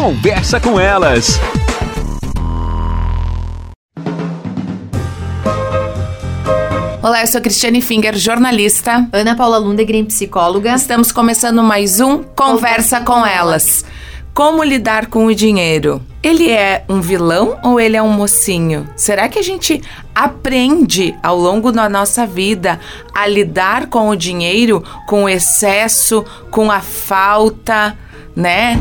Conversa com elas. Olá, eu sou Cristiane Finger, jornalista. Ana Paula Lundegren, psicóloga. Estamos começando mais um Conversa com Elas. Como lidar com o dinheiro? Ele é um vilão ou ele é um mocinho? Será que a gente aprende ao longo da nossa vida a lidar com o dinheiro, com o excesso, com a falta, né?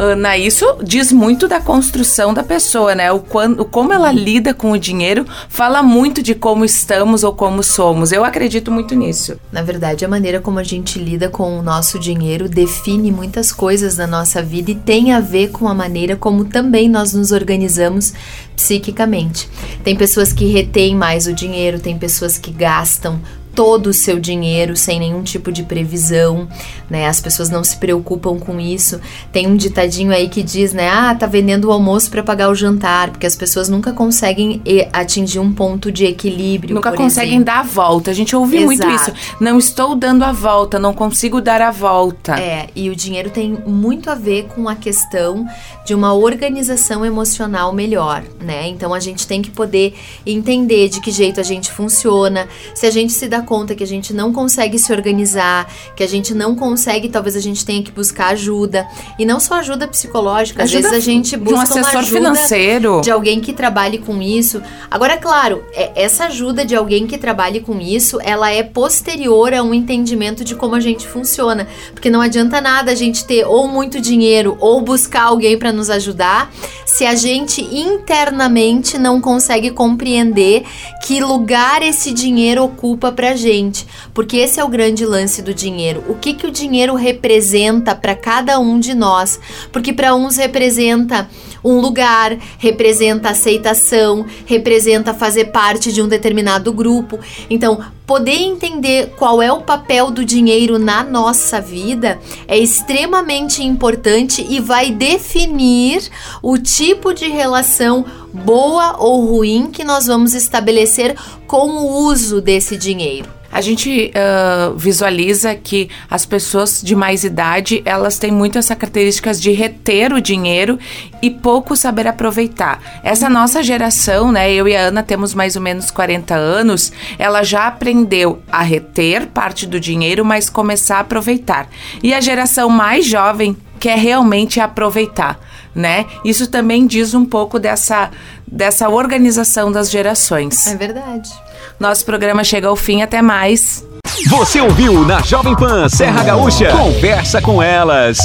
Ana, isso diz muito da construção da pessoa, né? O, quando, como ela lida com o dinheiro fala muito de como estamos ou como somos. Eu acredito muito nisso. Na verdade, a maneira como a gente lida com o nosso dinheiro define muitas coisas na nossa vida e tem a ver com a maneira como também nós nos organizamos psiquicamente. Tem pessoas que retêm mais o dinheiro, tem pessoas que gastam todo o seu dinheiro sem nenhum tipo de previsão, né? As pessoas não se preocupam com isso. Tem um ditadinho aí que diz, né? Ah, tá vendendo o almoço para pagar o jantar, porque as pessoas nunca conseguem atingir um ponto de equilíbrio. Nunca conseguem exemplo. dar a volta. A gente ouve Exato. muito isso. Não estou dando a volta, não consigo dar a volta. É, e o dinheiro tem muito a ver com a questão de uma organização emocional melhor, né? Então a gente tem que poder entender de que jeito a gente funciona, se a gente se dá conta que a gente não consegue se organizar, que a gente não consegue, talvez a gente tenha que buscar ajuda. E não só ajuda psicológica, às Ajuda vezes a gente busca um assessor uma ajuda financeiro. de alguém que trabalhe com isso. Agora, claro, é- essa ajuda de alguém que trabalhe com isso, ela é posterior a um entendimento de como a gente funciona. Porque não adianta nada a gente ter ou muito dinheiro ou buscar alguém para nos ajudar se a gente internamente não consegue compreender que lugar esse dinheiro ocupa pra gente. Porque esse é o grande lance do dinheiro. O que que o dinheiro representa para cada um de nós? Porque para uns representa um lugar, representa aceitação, representa fazer parte de um determinado grupo. Então, poder entender qual é o papel do dinheiro na nossa vida é extremamente importante e vai definir o tipo de relação boa ou ruim que nós vamos estabelecer com o uso desse dinheiro. A gente ah, visualiza que as pessoas de mais idade elas têm muito essa características de reter o dinheiro e pouco saber aproveitar. Essa nossa geração, né? Eu e a Ana temos mais ou menos 40 anos, ela já aprendeu a reter parte do dinheiro, mas começar a aproveitar. E a geração mais jovem quer realmente aproveitar, né? Isso também diz um pouco dessa, dessa organização das gerações. É verdade. Nosso programa chega ao fim, até mais. Você ouviu na Jovem Pan Serra Gaúcha? Conversa com elas.